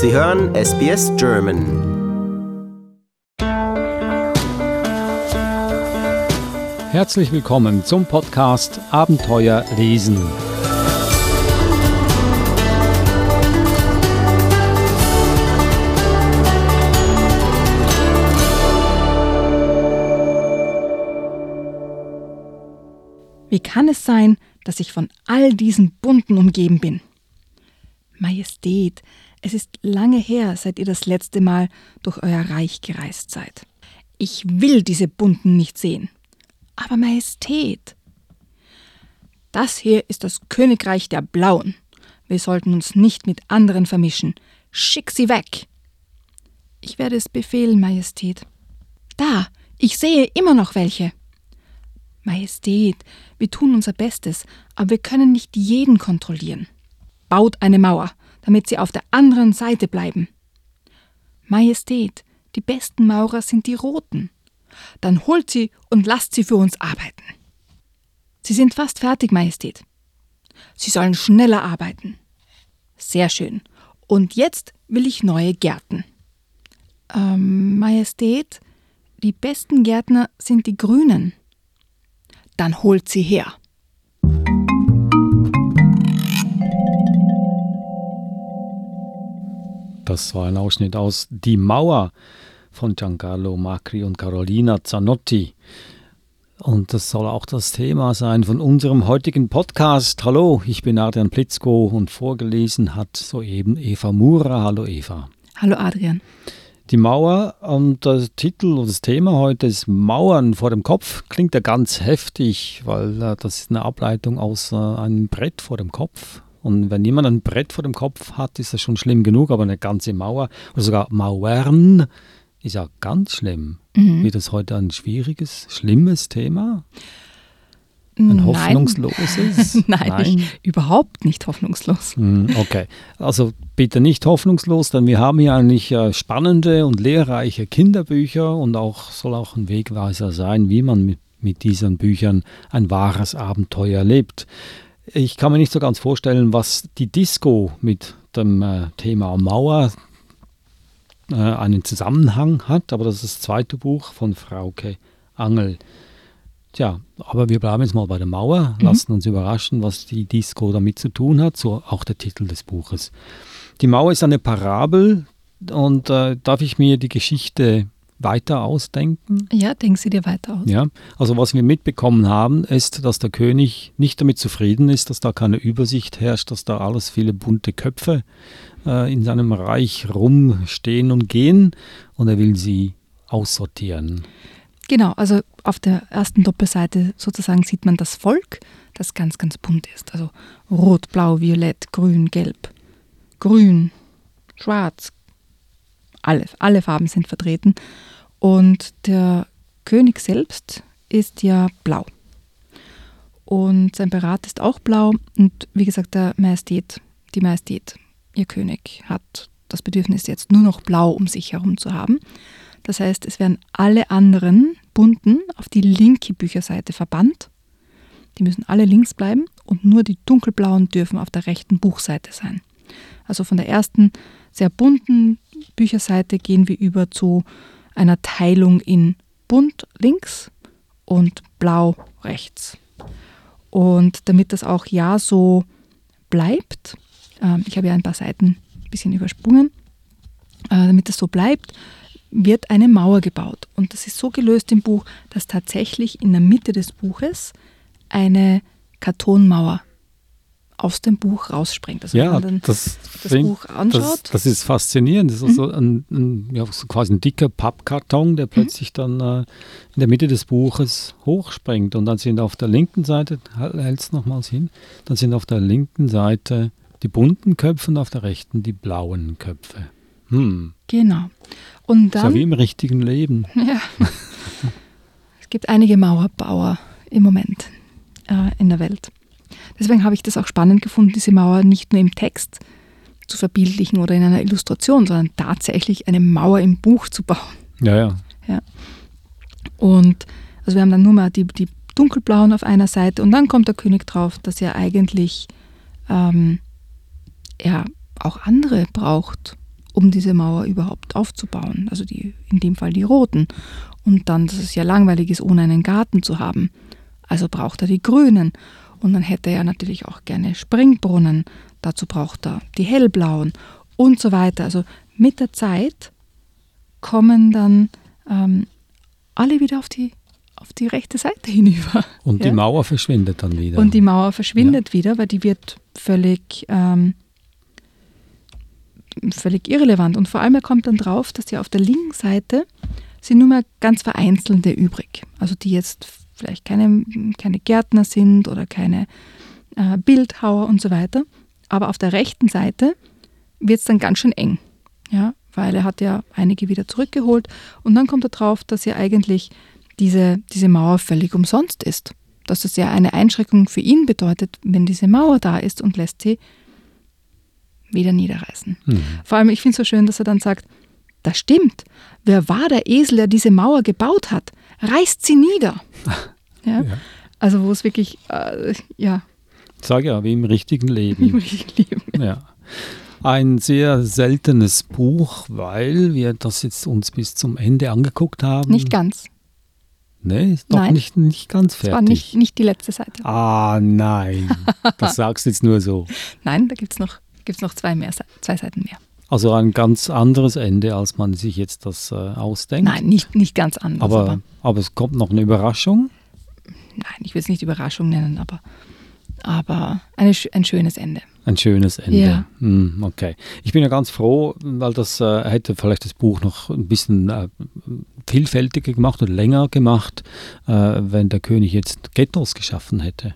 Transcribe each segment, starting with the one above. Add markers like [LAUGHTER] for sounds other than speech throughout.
Sie hören SBS German. Herzlich willkommen zum Podcast Abenteuer lesen. Wie kann es sein, dass ich von all diesen Bunten umgeben bin? Majestät, es ist lange her, seit ihr das letzte Mal durch euer Reich gereist seid. Ich will diese Bunten nicht sehen. Aber Majestät, das hier ist das Königreich der Blauen. Wir sollten uns nicht mit anderen vermischen. Schick sie weg. Ich werde es befehlen, Majestät. Da, ich sehe immer noch welche. Majestät, wir tun unser Bestes, aber wir können nicht jeden kontrollieren. Baut eine Mauer, damit sie auf der anderen Seite bleiben. Majestät, die besten Maurer sind die Roten. Dann holt sie und lasst sie für uns arbeiten. Sie sind fast fertig, Majestät. Sie sollen schneller arbeiten. Sehr schön. Und jetzt will ich neue Gärten. Ähm, Majestät, die besten Gärtner sind die Grünen dann holt sie her. Das war ein Ausschnitt aus Die Mauer von Giancarlo Macri und Carolina Zanotti. Und das soll auch das Thema sein von unserem heutigen Podcast. Hallo, ich bin Adrian Plitzko und vorgelesen hat soeben Eva Mura. Hallo Eva. Hallo Adrian. Die Mauer und der Titel und das Thema heute ist Mauern vor dem Kopf. Klingt ja ganz heftig, weil äh, das ist eine Ableitung aus äh, einem Brett vor dem Kopf. Und wenn jemand ein Brett vor dem Kopf hat, ist das schon schlimm genug, aber eine ganze Mauer oder sogar Mauern ist ja ganz schlimm. Mhm. Wird das heute ein schwieriges, schlimmes Thema? Ein hoffnungsloses? [LAUGHS] Nein, Nein. Überhaupt nicht hoffnungslos. Hm, okay, also bitte nicht hoffnungslos, denn wir haben hier eigentlich äh, spannende und lehrreiche Kinderbücher und auch soll auch ein Wegweiser sein, wie man mit, mit diesen Büchern ein wahres Abenteuer lebt. Ich kann mir nicht so ganz vorstellen, was die Disco mit dem äh, Thema Mauer äh, einen Zusammenhang hat, aber das ist das zweite Buch von Frauke Angel. Tja, aber wir bleiben jetzt mal bei der Mauer, mhm. lassen uns überraschen, was die Disco damit zu tun hat, so auch der Titel des Buches. Die Mauer ist eine Parabel und äh, darf ich mir die Geschichte weiter ausdenken? Ja, denken Sie dir weiter aus. Ja, also was wir mitbekommen haben, ist, dass der König nicht damit zufrieden ist, dass da keine Übersicht herrscht, dass da alles viele bunte Köpfe äh, in seinem Reich rumstehen und gehen und er will sie aussortieren. Genau, also auf der ersten Doppelseite sozusagen sieht man das Volk, das ganz, ganz bunt ist. Also rot, blau, violett, grün, gelb, grün, schwarz. Alle, alle Farben sind vertreten. Und der König selbst ist ja blau. Und sein Berat ist auch blau. Und wie gesagt, der Majestät, die Majestät, ihr König, hat das Bedürfnis, jetzt nur noch blau um sich herum zu haben. Das heißt, es werden alle anderen bunten auf die linke Bücherseite verbannt. Die müssen alle links bleiben und nur die dunkelblauen dürfen auf der rechten Buchseite sein. Also von der ersten sehr bunten Bücherseite gehen wir über zu einer Teilung in bunt links und blau rechts. Und damit das auch ja so bleibt, äh, ich habe ja ein paar Seiten ein bisschen übersprungen, äh, damit das so bleibt, wird eine Mauer gebaut. Und das ist so gelöst im Buch, dass tatsächlich in der Mitte des Buches eine Kartonmauer aus dem Buch rausspringt. Also ja, wenn man dann das, das Buch anschaut. Das, das, ist faszinierend. Das ist also ein, ein, ja, so quasi ein dicker Pappkarton, der mhm. plötzlich mhm. dann äh, in der Mitte des Buches hochspringt. Und dann sind auf der linken Seite, hält es nochmals hin, dann sind auf der linken Seite die bunten Köpfe und auf der rechten die blauen Köpfe. Hm. Genau. Und dann, so wie im richtigen Leben. [LAUGHS] Ja. es gibt einige Mauerbauer im Moment äh, in der Welt. Deswegen habe ich das auch spannend gefunden, diese Mauer nicht nur im Text zu verbildlichen oder in einer Illustration, sondern tatsächlich eine Mauer im Buch zu bauen. Ja, ja. ja. Und also wir haben dann nur mal die, die dunkelblauen auf einer Seite und dann kommt der König drauf, dass er eigentlich ähm, er auch andere braucht um diese Mauer überhaupt aufzubauen. Also die, in dem Fall die roten. Und dann, dass es ja langweilig ist, ohne einen Garten zu haben. Also braucht er die grünen. Und dann hätte er natürlich auch gerne Springbrunnen. Dazu braucht er die hellblauen und so weiter. Also mit der Zeit kommen dann ähm, alle wieder auf die, auf die rechte Seite [LAUGHS] hinüber. Und ja? die Mauer verschwindet dann wieder. Und die Mauer verschwindet ja. wieder, weil die wird völlig, ähm, völlig irrelevant. Und vor allem er kommt dann drauf, dass ja auf der linken Seite sind nur mehr ganz vereinzelte übrig. Also die jetzt vielleicht keine, keine Gärtner sind oder keine äh, Bildhauer und so weiter. Aber auf der rechten Seite wird es dann ganz schön eng. Ja, weil er hat ja einige wieder zurückgeholt und dann kommt er drauf, dass ja eigentlich diese, diese Mauer völlig umsonst ist. Dass es ja eine Einschränkung für ihn bedeutet, wenn diese Mauer da ist und lässt sie wieder niederreißen. Mhm. Vor allem, ich finde es so schön, dass er dann sagt, das stimmt. Wer war der Esel, der diese Mauer gebaut hat? Reißt sie nieder. [LAUGHS] ja? ja. Also wo es wirklich, äh, ja. Sag ja, wie im richtigen Leben. Im richtigen Leben. Ja. Ein sehr seltenes Buch, weil wir das jetzt uns bis zum Ende angeguckt haben. Nicht ganz. Nee, ist doch nicht, nicht ganz fertig. Das war nicht, nicht die letzte Seite. Ah, nein. [LAUGHS] Das sagst du jetzt nur so. Nein, da gibt es noch, gibt's noch zwei, mehr, zwei Seiten mehr. Also ein ganz anderes Ende, als man sich jetzt das äh, ausdenkt. Nein, nicht, nicht ganz anders. Aber, aber, aber es kommt noch eine Überraschung. Nein, ich will es nicht Überraschung nennen, aber, aber eine, ein schönes Ende. Ein schönes Ende. Ja. Hm, okay. Ich bin ja ganz froh, weil das äh, hätte vielleicht das Buch noch ein bisschen äh, vielfältiger gemacht oder länger gemacht, äh, wenn der König jetzt Ghettos geschaffen hätte.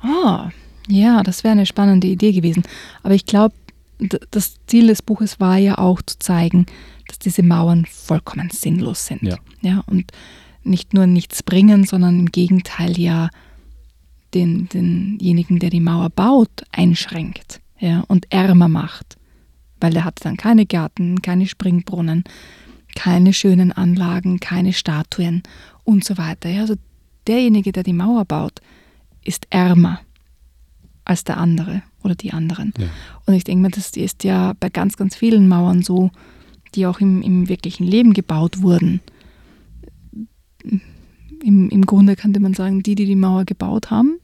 Ah, ja, das wäre eine spannende Idee gewesen. Aber ich glaube, das Ziel des Buches war ja auch zu zeigen, dass diese Mauern vollkommen sinnlos sind. Ja. ja und nicht nur nichts bringen, sondern im Gegenteil ja den, denjenigen, der die Mauer baut, einschränkt ja, und ärmer macht. Weil er hat dann keine Gärten, keine Springbrunnen, keine schönen Anlagen, keine Statuen und so weiter. Ja, also derjenige, der die Mauer baut, ist ärmer als der andere oder die anderen. Ja. Und ich denke mir, das ist ja bei ganz, ganz vielen Mauern so, die auch im, im wirklichen Leben gebaut wurden. Im, Im Grunde könnte man sagen, die, die die Mauer gebaut haben,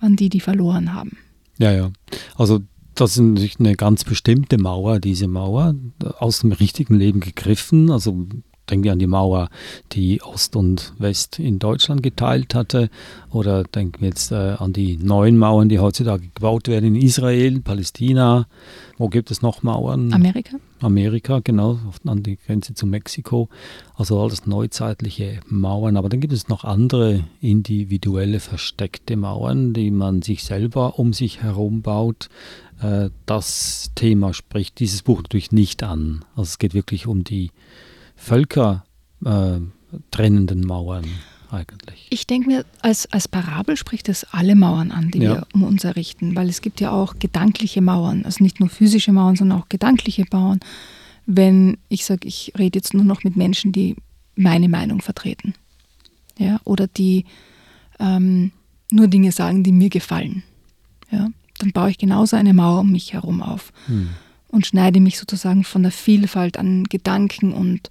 waren die, die verloren haben. Ja, ja. Also das ist natürlich eine ganz bestimmte Mauer, diese Mauer, aus dem richtigen Leben gegriffen. Also Denken wir an die Mauer, die Ost und West in Deutschland geteilt hatte. Oder denken wir jetzt äh, an die neuen Mauern, die heutzutage gebaut werden in Israel, Palästina. Wo gibt es noch Mauern? Amerika. Amerika, genau, an die Grenze zu Mexiko. Also alles neuzeitliche Mauern. Aber dann gibt es noch andere individuelle, versteckte Mauern, die man sich selber um sich herum baut. Äh, das Thema spricht dieses Buch natürlich nicht an. Also es geht wirklich um die Völker äh, Mauern eigentlich. Ich denke mir, als, als Parabel spricht es alle Mauern an, die Ja. wir um uns errichten, weil es gibt ja auch gedankliche Mauern, also nicht nur physische Mauern, sondern auch gedankliche Mauern. Wenn ich sage, ich rede jetzt nur noch mit Menschen, die meine Meinung vertreten, ja, oder die ähm, nur Dinge sagen, die mir gefallen, ja, dann baue ich genauso eine Mauer um mich herum auf Hm. Und schneide mich sozusagen von der Vielfalt an Gedanken und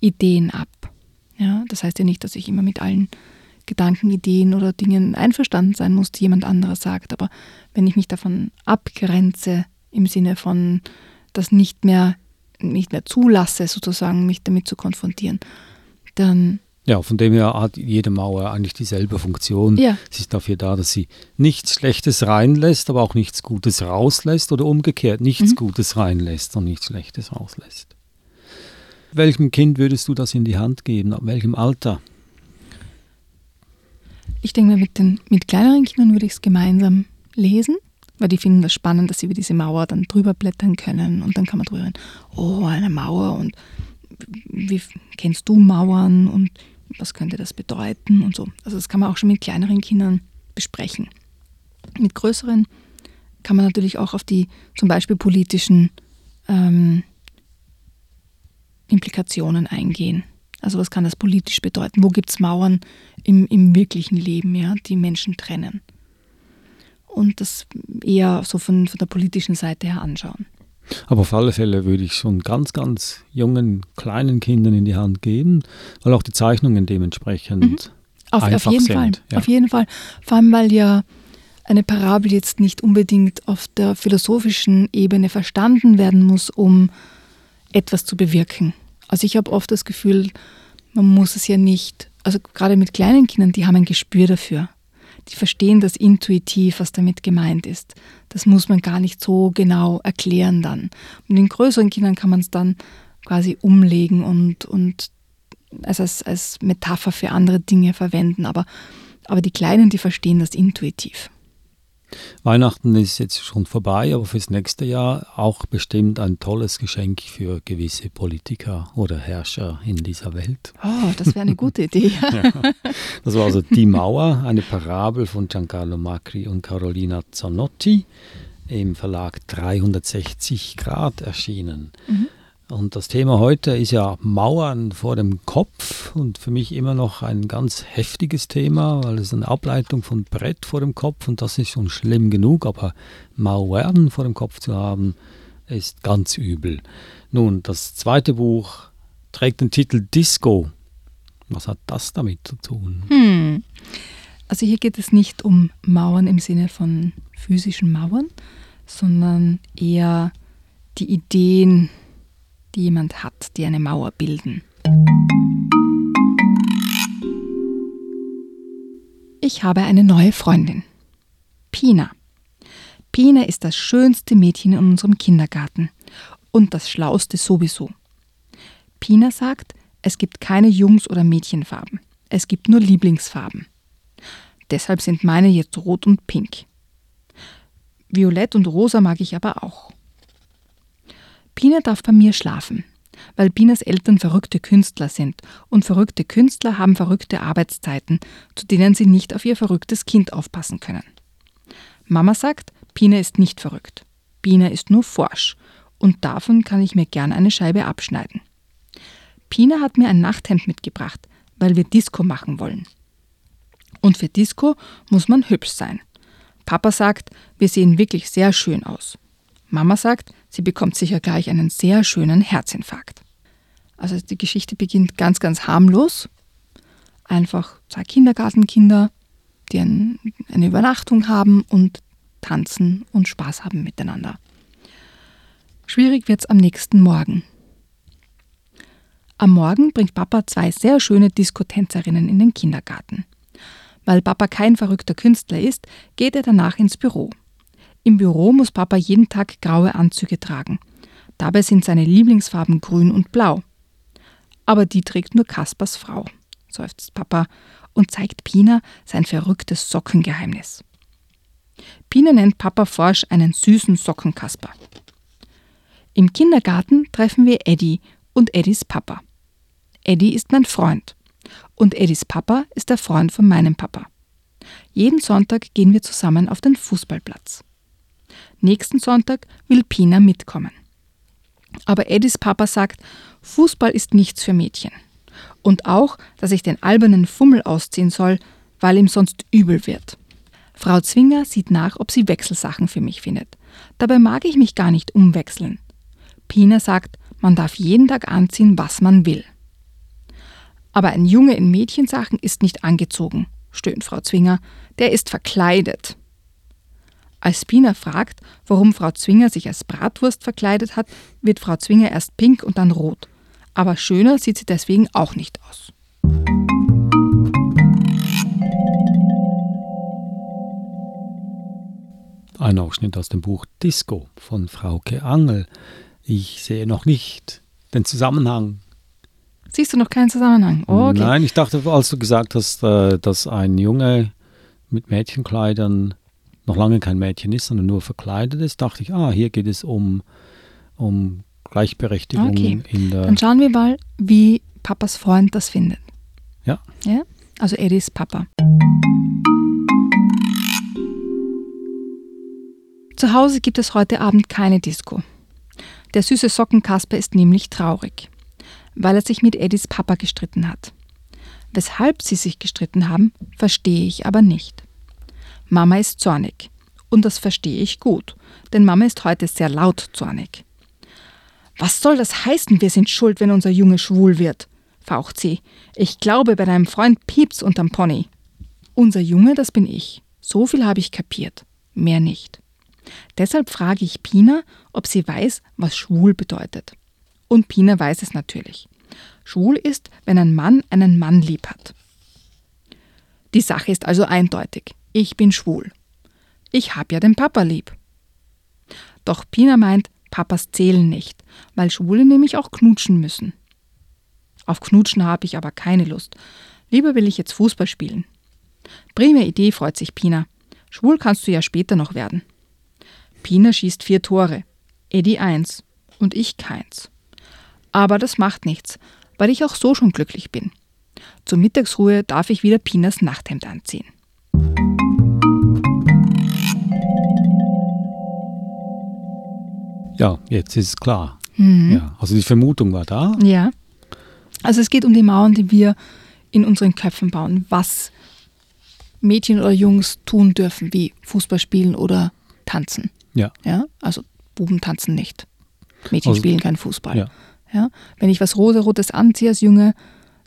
Ideen ab. Ja, das heißt ja nicht, dass ich immer mit allen Gedanken, Ideen oder Dingen einverstanden sein muss, die jemand anderes sagt. Aber wenn ich mich davon abgrenze, im Sinne von das nicht mehr, nicht mehr zulasse, sozusagen mich damit zu konfrontieren, dann Ja, von dem her hat jede Mauer eigentlich dieselbe Funktion. Ja. Sie ist dafür da, dass sie nichts Schlechtes reinlässt, aber auch nichts Gutes rauslässt oder umgekehrt nichts Mhm. Gutes reinlässt und nichts Schlechtes rauslässt. Welchem Kind würdest du das in die Hand geben? Ab welchem Alter? Ich denke mir, mit, den, mit kleineren Kindern würde ich es gemeinsam lesen, weil die finden das spannend, dass sie über diese Mauer dann drüber blättern können und dann kann man drüber reden, oh, eine Mauer und wie kennst du Mauern und was könnte das bedeuten und so. Also das kann man auch schon mit kleineren Kindern besprechen. Mit größeren kann man natürlich auch auf die zum Beispiel politischen ähm, Implikationen eingehen. Also was kann das politisch bedeuten? Wo gibt es Mauern im, im wirklichen Leben, ja, die Menschen trennen? Und das eher so von, von der politischen Seite her anschauen. Aber auf alle Fälle würde ich schon ganz, ganz jungen, kleinen Kindern in die Hand geben, weil auch die Zeichnungen dementsprechend Mhm. Auf, einfach auf jeden sind. Fall. Ja. Auf jeden Fall. Vor allem, weil ja eine Parabel jetzt nicht unbedingt auf der philosophischen Ebene verstanden werden muss, um etwas zu bewirken. Also ich habe oft das Gefühl, man muss es ja nicht, also gerade mit kleinen Kindern, die haben ein Gespür dafür. Die verstehen das intuitiv, was damit gemeint ist. Das muss man gar nicht so genau erklären dann. Und den größeren Kindern kann man es dann quasi umlegen und, und also als, als Metapher für andere Dinge verwenden. Aber, aber die Kleinen, die verstehen das intuitiv. Weihnachten ist jetzt schon vorbei, aber fürs nächste Jahr auch bestimmt ein tolles Geschenk für gewisse Politiker oder Herrscher in dieser Welt. Oh, das wäre eine gute Idee. [LAUGHS] Das war also Die Mauer, eine Parabel von Giancarlo Macri und Carolina Zanotti im Verlag 360 Grad erschienen. Und das Thema heute ist ja Mauern vor dem Kopf und für mich immer noch ein ganz heftiges Thema, weil es eine Ableitung von Brett vor dem Kopf und das ist schon schlimm genug, aber Mauern vor dem Kopf zu haben, ist ganz übel. Nun, das zweite Buch trägt den Titel Disco. Was hat das damit zu tun? Hm. Also hier geht es nicht um Mauern im Sinne von physischen Mauern, sondern eher die Ideen, die jemand hat, die eine Mauer bilden. Ich habe eine neue Freundin. Pina. Pina ist das schönste Mädchen in unserem Kindergarten und das schlauste sowieso. Pina sagt, es gibt keine Jungs- oder Mädchenfarben. Es gibt nur Lieblingsfarben. Deshalb sind meine jetzt rot und pink. Violett und rosa mag ich aber auch. Pina darf bei mir schlafen, weil Pinas Eltern verrückte Künstler sind und verrückte Künstler haben verrückte Arbeitszeiten, zu denen sie nicht auf ihr verrücktes Kind aufpassen können. Mama sagt, Pina ist nicht verrückt. Pina ist nur forsch und davon kann ich mir gern eine Scheibe abschneiden. Pina hat mir ein Nachthemd mitgebracht, weil wir Disco machen wollen. Und für Disco muss man hübsch sein. Papa sagt, wir sehen wirklich sehr schön aus. Mama sagt, sie bekommt sicher gleich einen sehr schönen Herzinfarkt. Also die Geschichte beginnt ganz, ganz harmlos. Einfach zwei Kindergartenkinder, die ein, eine Übernachtung haben und tanzen und Spaß haben miteinander. Schwierig wird's am nächsten Morgen. Am Morgen bringt Papa zwei sehr schöne Diskotänzerinnen in den Kindergarten. Weil Papa kein verrückter Künstler ist, geht er danach ins Büro. Im Büro muss Papa jeden Tag graue Anzüge tragen. Dabei sind seine Lieblingsfarben grün und blau. Aber die trägt nur Kaspers Frau, seufzt Papa und zeigt Pina sein verrücktes Sockengeheimnis. Pina nennt Papa forsch einen süßen Sockenkasper. Im Kindergarten treffen wir Eddie und Eddies Papa. Eddie ist mein Freund und Eddies Papa ist der Freund von meinem Papa. Jeden Sonntag gehen wir zusammen auf den Fußballplatz. Nächsten Sonntag will Pina mitkommen. Aber Eddies Papa sagt, Fußball ist nichts für Mädchen. Und auch, dass ich den albernen Fummel ausziehen soll, weil ihm sonst übel wird. Frau Zwinger sieht nach, ob sie Wechselsachen für mich findet. Dabei mag ich mich gar nicht umwechseln. Pina sagt, man darf jeden Tag anziehen, was man will. Aber ein Junge in Mädchensachen ist nicht angezogen, stöhnt Frau Zwinger, der ist verkleidet. Als Pina fragt, warum Frau Zwinger sich als Bratwurst verkleidet hat, wird Frau Zwinger erst pink und dann rot. Aber schöner sieht sie deswegen auch nicht aus. Ein Ausschnitt aus dem Buch Disco von Frauke Angel. Ich sehe noch nicht den Zusammenhang. Siehst du noch keinen Zusammenhang? Oh, okay. Nein, ich dachte, als du gesagt hast, äh, dass ein Junge mit Mädchenkleidern noch lange kein Mädchen ist, sondern nur verkleidet ist, dachte ich, ah, hier geht es um, um Gleichberechtigung Okay. in der. Dann schauen wir mal, wie Papas Freund das findet. Ja. ja? Also Eddies Papa. Zu Hause gibt es heute Abend keine Disco. Der süße Sockenkasper ist nämlich traurig, weil er sich mit Eddies Papa gestritten hat. Weshalb sie sich gestritten haben, verstehe ich aber nicht. Mama ist zornig. Und das verstehe ich gut, denn Mama ist heute sehr laut zornig. Was soll das heißen, wir sind schuld, wenn unser Junge schwul wird? faucht sie. Ich glaube, bei deinem Freund piept's unterm Pony. Unser Junge, das bin ich. So viel habe ich kapiert. Mehr nicht. Deshalb frage ich Pina, ob sie weiß, was schwul bedeutet. Und Pina weiß es natürlich. Schwul ist, wenn ein Mann einen Mann lieb hat. Die Sache ist also eindeutig. Ich bin schwul. Ich hab ja den Papa lieb. Doch Pina meint, Papas zählen nicht, weil Schwule nämlich auch knutschen müssen. Auf Knutschen habe ich aber keine Lust. Lieber will ich jetzt Fußball spielen. Prima Idee, freut sich Pina. Schwul kannst du ja später noch werden. Pina schießt vier Tore, Eddie eins und ich keins. Aber das macht nichts, weil ich auch so schon glücklich bin. Zur Mittagsruhe darf ich wieder Pinas Nachthemd anziehen. Ja, jetzt ist es klar. Mhm. Ja, also die Vermutung war da. Ja. Also es geht um die Mauern, die wir in unseren Köpfen bauen, was Mädchen oder Jungs tun dürfen, wie Fußball spielen oder tanzen. Ja. Ja, also Buben tanzen nicht. Mädchen Also- spielen keinen Fußball. Ja. Ja, wenn ich was rosarotes anziehe als Junge,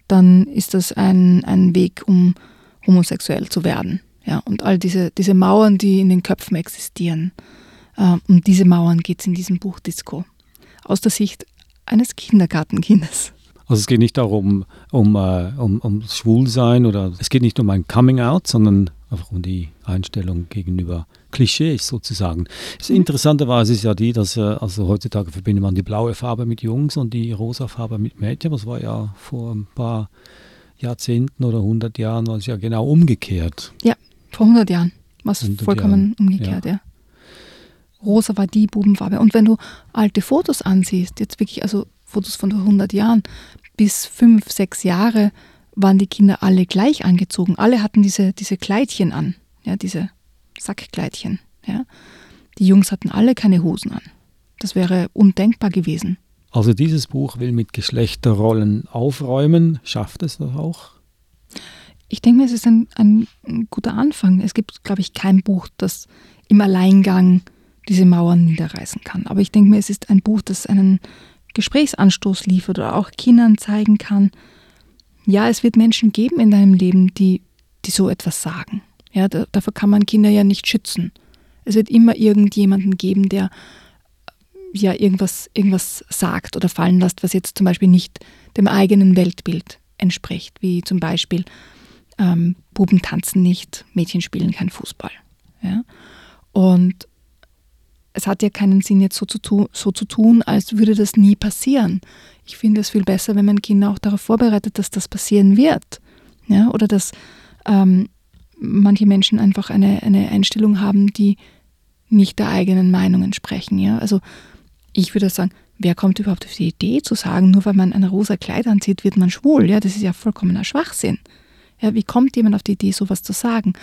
dann ist das ein, ein Weg, um homosexuell zu werden. Ja, und all diese, diese Mauern, die in den Köpfen existieren, um diese Mauern geht es in diesem Buch Disco. Aus der Sicht eines Kindergartenkindes. Also es geht nicht darum, um, äh, um, um Schwulsein oder es geht nicht um ein Coming Out, sondern einfach um die Einstellung gegenüber Klischees sozusagen. Das Interessanterweise ist ja die, dass äh, also heutzutage verbindet man die blaue Farbe mit Jungs und die rosa Farbe mit Mädchen. Das war ja vor ein paar Jahrzehnten oder 100 Jahren war es ja genau umgekehrt. Vor 100 Jahren war es 100 vollkommen Jahren, umgekehrt, ja. Rosa war die Bubenfarbe. Und wenn du alte Fotos ansiehst, jetzt wirklich, also Fotos von vor 100 Jahren, bis fünf, sechs Jahre waren die Kinder alle gleich angezogen. Alle hatten diese, diese Kleidchen an, ja, diese Sackkleidchen. Ja. Die Jungs hatten alle keine Hosen an. Das wäre undenkbar gewesen. Also dieses Buch will mit Geschlechterrollen aufräumen. Schafft es das auch? Ich denke mir, es ist ein, ein guter Anfang. Es gibt, glaube ich, kein Buch, das im Alleingang diese Mauern niederreißen kann. Aber ich denke mir, es ist ein Buch, das einen Gesprächsanstoß liefert oder auch Kindern zeigen kann, ja, es wird Menschen geben in deinem Leben, die, die so etwas sagen. Ja, da, dafür kann man Kinder ja nicht schützen. Es wird immer irgendjemanden geben, der ja irgendwas, irgendwas sagt oder fallen lässt, was jetzt zum Beispiel nicht dem eigenen Weltbild entspricht, wie zum Beispiel ähm, Buben tanzen nicht, Mädchen spielen kein Fußball. Ja? Und es hat ja keinen Sinn, jetzt so zu, tu, so zu tun, als würde das nie passieren. Ich finde es viel besser, wenn man Kinder auch darauf vorbereitet, dass das passieren wird. Ja? Oder dass ähm, manche Menschen einfach eine, eine Einstellung haben, die nicht der eigenen Meinung entsprechen. Ja? Also ich würde sagen, wer kommt überhaupt auf die Idee zu sagen, nur weil man ein rosa Kleid anzieht, wird man schwul? Ja, das ist ja vollkommener Schwachsinn. Ja, wie kommt jemand auf die Idee, sowas zu sagen?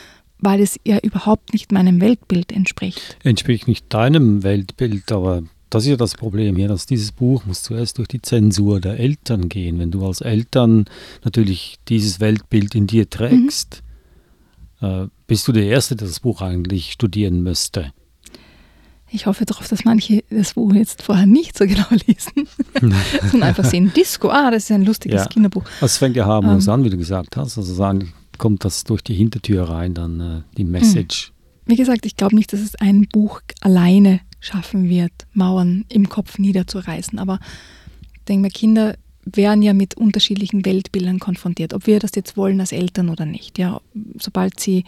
Weil es ja überhaupt nicht meinem Weltbild entspricht. Entspricht nicht deinem Weltbild, aber das ist ja das Problem hier, dass dieses Buch muss zuerst durch die Zensur der Eltern gehen. Wenn du als Eltern natürlich dieses Weltbild in dir trägst, äh, bist du der Erste, der das Buch eigentlich studieren müsste. Ich hoffe darauf, dass manche das Buch jetzt vorher nicht so genau [LAUGHS] lesen, [LAUGHS] sondern einfach sehen, Disco, ah, das ist ein lustiges Ja. Kinderbuch. Also es fängt ja harmlos Ähm. an, wie du gesagt hast. Also sagen, kommt das durch die Hintertür rein, dann äh, die Message. Wie gesagt, ich glaube nicht, dass es ein Buch alleine schaffen wird, Mauern im Kopf niederzureißen. Aber ich denke mir, Kinder werden ja mit unterschiedlichen Weltbildern konfrontiert, ob wir das jetzt wollen als Eltern oder nicht. Ja, sobald sie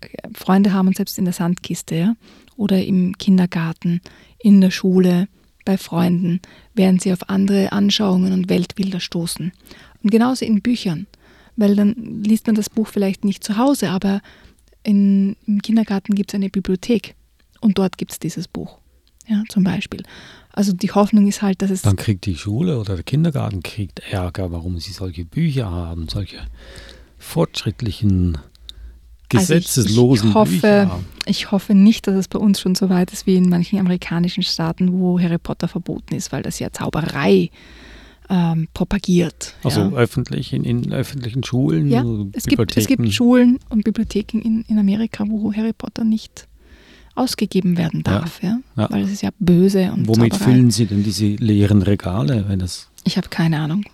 äh, Freunde haben selbst in der Sandkiste, ja, oder im Kindergarten, in der Schule, bei Freunden, werden sie auf andere Anschauungen und Weltbilder stoßen. Und genauso in Büchern, weil dann liest man das Buch vielleicht nicht zu Hause, aber in, im Kindergarten gibt es eine Bibliothek und dort gibt es dieses Buch, ja, zum Beispiel. Also die Hoffnung ist halt, dass es Dann kriegt die Schule oder der Kindergarten kriegt Ärger, warum sie solche Bücher haben, solche fortschrittlichen, Also ich- gesetzeslosen ich hoffe, Bücher. Ich hoffe nicht, dass es bei uns schon so weit ist wie in manchen amerikanischen Staaten, wo Harry Potter verboten ist, weil das ja Zauberei ähm, propagiert. Also ja. öffentlich, in, in öffentlichen Schulen, Ja, also es gibt, es gibt Schulen und Bibliotheken in, in Amerika, wo Harry Potter nicht ausgegeben werden Ja. darf, ja. Ja. Weil es ist ja böse und Womit Zauberei. füllen Sie denn diese leeren Regale, wenn das Ich habe keine Ahnung.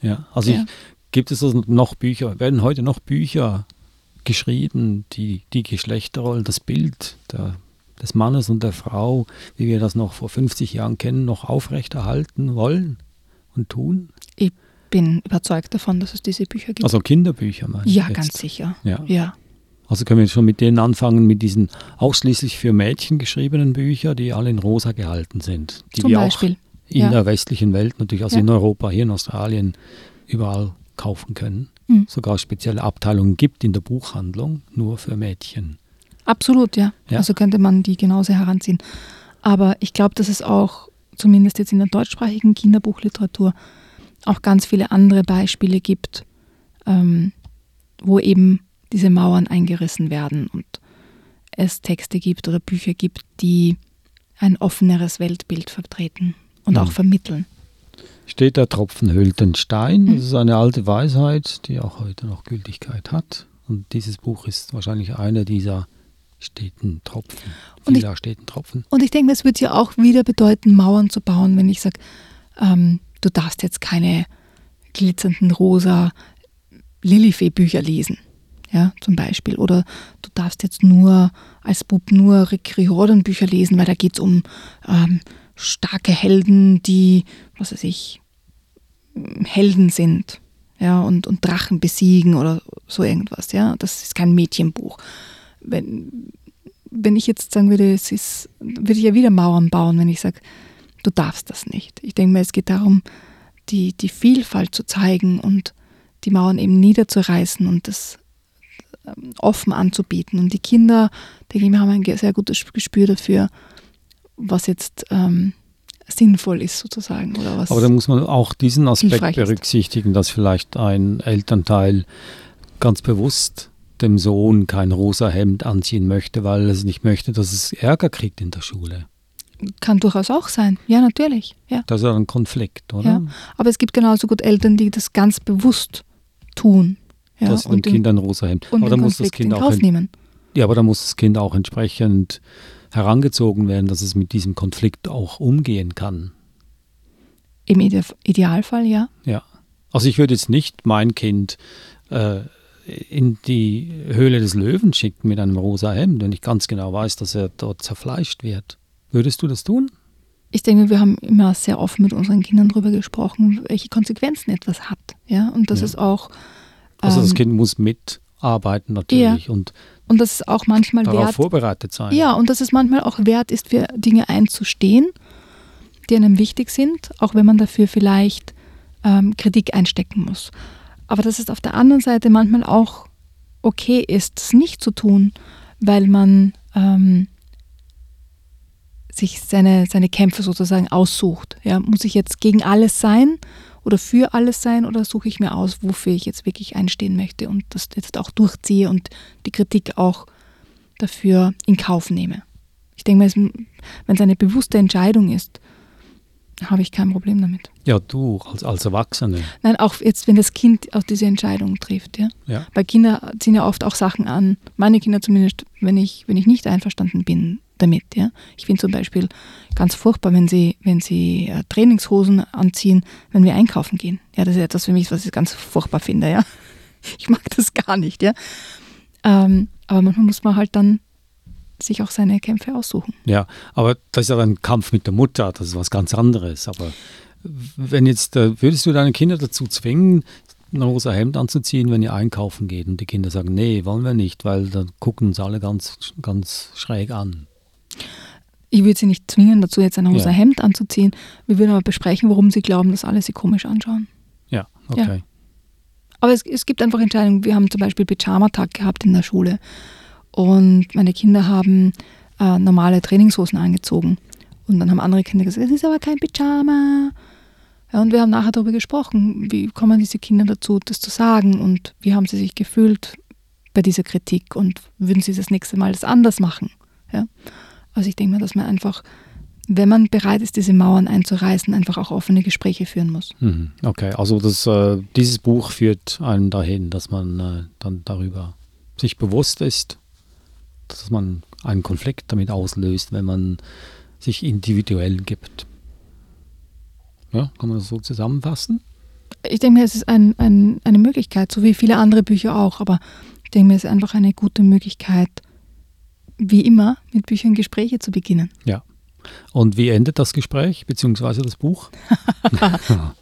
Ja, also Ja. Ich, gibt es also noch Bücher, werden heute noch Bücher geschrieben, die die Geschlechterrollen, das Bild der, des Mannes und der Frau, wie wir das noch vor 50 Jahren kennen, noch aufrechterhalten wollen und tun? Ich bin überzeugt davon, dass es diese Bücher gibt. Also Kinderbücher, meine ich ja, jetzt. ganz sicher. Ja. Ja. Also können wir schon mit denen anfangen, mit diesen ausschließlich für Mädchen geschriebenen Büchern, die alle in rosa gehalten sind. Die Zum wir Beispiel. auch in ja. der westlichen Welt, natürlich also Ja. in Europa, hier in Australien, überall kaufen können. Mhm. Sogar spezielle Abteilungen gibt in der Buchhandlung, nur für Mädchen. Absolut, ja. Ja. Also könnte man die genauso heranziehen. Aber ich glaube, dass es auch, zumindest jetzt in der deutschsprachigen Kinderbuchliteratur, auch ganz viele andere Beispiele gibt, ähm, wo eben diese Mauern eingerissen werden und es Texte gibt oder Bücher gibt, die ein offeneres Weltbild vertreten und Mhm. auch vermitteln. Steht der Tropfen hüllt den Stein. Mhm. Das ist eine alte Weisheit, die auch heute noch Gültigkeit hat. Und dieses Buch ist wahrscheinlich einer dieser steten Tropfen. Und ich- Vieler steten Tropfen. Und ich denke, es wird ja auch wieder bedeuten, Mauern zu bauen, wenn ich sage, ähm, du darfst jetzt keine glitzernden rosa Lilifee-Bücher lesen, ja, zum Beispiel. Oder du darfst jetzt nur als Bub nur Rick Riordan-Bücher lesen, weil da geht es um ähm, starke Helden, die, was weiß ich, Helden sind, ja, und, und Drachen besiegen oder so irgendwas, ja. Das ist kein Mädchenbuch. Wenn, wenn ich jetzt sagen würde, es ist, würde ich ja wieder Mauern bauen, wenn ich sage, du darfst das nicht. Ich denke mir, es geht darum, die, die Vielfalt zu zeigen und die Mauern eben niederzureißen und das ähm, offen anzubieten. Und die Kinder, denke ich mir, haben ein sehr gutes Gespür dafür, was jetzt ähm, sinnvoll ist sozusagen. Oder was Aber da muss man auch diesen Aspekt ist. berücksichtigen, dass vielleicht ein Elternteil ganz bewusst dem Sohn kein rosa Hemd anziehen möchte, weil es nicht möchte, dass es Ärger kriegt in der Schule. kann durchaus auch sein. Ja, natürlich. Ja. Das ist ja ein Konflikt, oder? Ja. Aber es gibt genauso gut Eltern, die das ganz bewusst tun. Ja, dass sie dem Kind ein rosa Hemd. und Aber da den muss das Kind in auch nehmen. Ja, aber da muss das Kind auch entsprechend herangezogen werden, dass es mit diesem Konflikt auch umgehen kann. Im Ide Idealfall, ja. Ja. Also ich würde jetzt nicht mein Kind äh, in die Höhle des Löwen schicken mit einem rosa Hemd, wenn ich ganz genau weiß, dass er dort zerfleischt wird. Würdest du das tun? Ich denke, wir haben immer sehr offen mit unseren Kindern darüber gesprochen, welche Konsequenzen etwas hat. Ja, und das Ja. ist auch. Also das ähm, Kind muss mitarbeiten natürlich und Und dass es auch manchmal darauf wert vorbereitet sein. Ja, und dass es manchmal auch wert ist, für Dinge einzustehen, die einem wichtig sind, auch wenn man dafür vielleicht ähm, Kritik einstecken muss. Aber dass es auf der anderen Seite manchmal auch okay ist, es nicht zu tun, weil man ähm, sich seine, seine Kämpfe sozusagen aussucht. Ja, muss ich jetzt gegen alles sein oder für alles sein oder suche ich mir aus, wofür ich jetzt wirklich einstehen möchte und das jetzt auch durchziehe und die Kritik auch dafür in Kauf nehme. Ich denke mal, wenn es eine bewusste Entscheidung ist, habe ich kein Problem damit. Ja, du als, als Erwachsene. Nein, auch jetzt, wenn das Kind auch diese Entscheidung trifft, ja. Ja. Weil Kinder ziehen ja oft auch Sachen an, meine Kinder zumindest, wenn ich, wenn ich nicht einverstanden bin damit, ja. Ich finde zum Beispiel ganz furchtbar, wenn sie, wenn sie äh, Trainingshosen anziehen, wenn wir einkaufen gehen. Ja, das ist etwas für mich, was ich ganz furchtbar finde, ja. [LAUGHS] Ich mag das gar nicht, ja. Ähm, aber manchmal muss man halt dann sich auch seine Kämpfe aussuchen. Ja, aber das ist ja ein Kampf mit der Mutter, das ist was ganz anderes. Aber wenn jetzt, äh, würdest du deine Kinder dazu zwingen, ein rosa Hemd anzuziehen, wenn ihr einkaufen geht und die Kinder sagen, nee, wollen wir nicht, weil dann gucken uns alle ganz, ganz schräg an. Ich würde sie nicht zwingen, dazu jetzt ein rosa Ja. Hemd anzuziehen. Wir würden aber besprechen, warum sie glauben, dass alle sie komisch anschauen. Ja, okay. Aber es, es gibt einfach Entscheidungen. Wir haben zum Beispiel Pyjama-Tag gehabt in der Schule. Und meine Kinder haben äh, normale Trainingshosen angezogen. Und dann haben andere Kinder gesagt, es ist aber kein Pyjama. Ja, und wir haben nachher darüber gesprochen, wie kommen diese Kinder dazu, das zu sagen und wie haben sie sich gefühlt bei dieser Kritik und würden sie das nächste Mal das anders machen. Ja? Also ich denke mal, dass man einfach, wenn man bereit ist, diese Mauern einzureißen, einfach auch offene Gespräche führen muss. Mhm, okay, also das, äh, dieses Buch führt einen dahin, dass man äh, dann darüber sich bewusst ist, dass man einen Konflikt damit auslöst, wenn man sich individuell gibt. Ja, kann man das so zusammenfassen? Ich denke mir, es ist ein, ein, eine Möglichkeit, so wie viele andere Bücher auch, aber ich denke mir, es ist einfach eine gute Möglichkeit, wie immer, mit Büchern Gespräche zu beginnen. Ja. Und wie endet das Gespräch, beziehungsweise das Buch? [LAUGHS]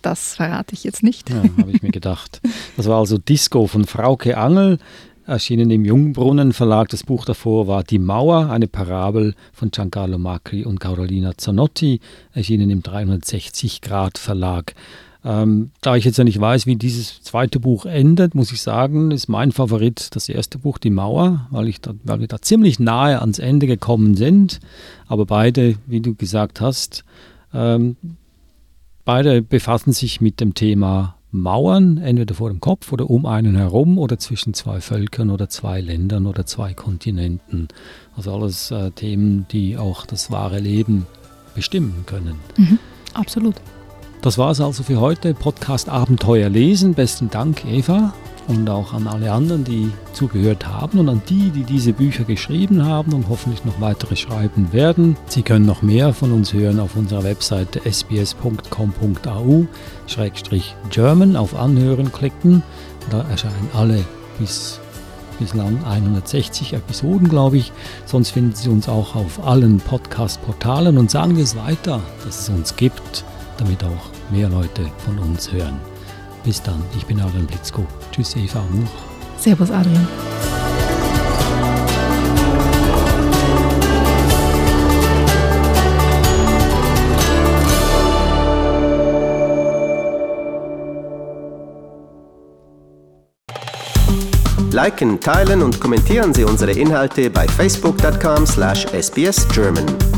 das verrate ich jetzt nicht. Ja, habe ich mir gedacht. Das war also Disco von Frauke Angel, erschienen im Jungbrunnen Verlag. Das Buch davor war Die Mauer, eine Parabel von Giancarlo Macri und Carolina Zanotti, erschienen im 360 Grad Verlag. Ähm, da ich jetzt ja nicht weiß, wie dieses zweite Buch endet, muss ich sagen, ist mein Favorit das erste Buch, Die Mauer, weil, ich da, weil wir da ziemlich nahe ans Ende gekommen sind. Aber beide, wie du gesagt hast, ähm, beide befassen sich mit dem Thema Mauern, entweder vor dem Kopf oder um einen herum oder zwischen zwei Völkern oder zwei Ländern oder zwei Kontinenten. Also alles äh, Themen, die auch das wahre Leben bestimmen können. Mhm, absolut. Das war es also für heute. Podcast Abenteuer lesen. Besten Dank, Eva. Und auch an alle anderen, die zugehört haben und an die, die diese Bücher geschrieben haben und hoffentlich noch weitere schreiben werden. Sie können noch mehr von uns hören auf unserer Webseite sbs.com.au-german auf Anhören klicken. Da erscheinen alle bis bislang 160 Episoden, glaube ich. Sonst finden Sie uns auch auf allen Podcast-Portalen und sagen wir es weiter, dass es uns gibt damit auch mehr Leute von uns hören. Bis dann, ich bin Adrian Blitzko. Tschüss, Eva Much. Servus, Adrian. Liken, teilen und kommentieren Sie unsere Inhalte bei facebook.com/sbsgerman.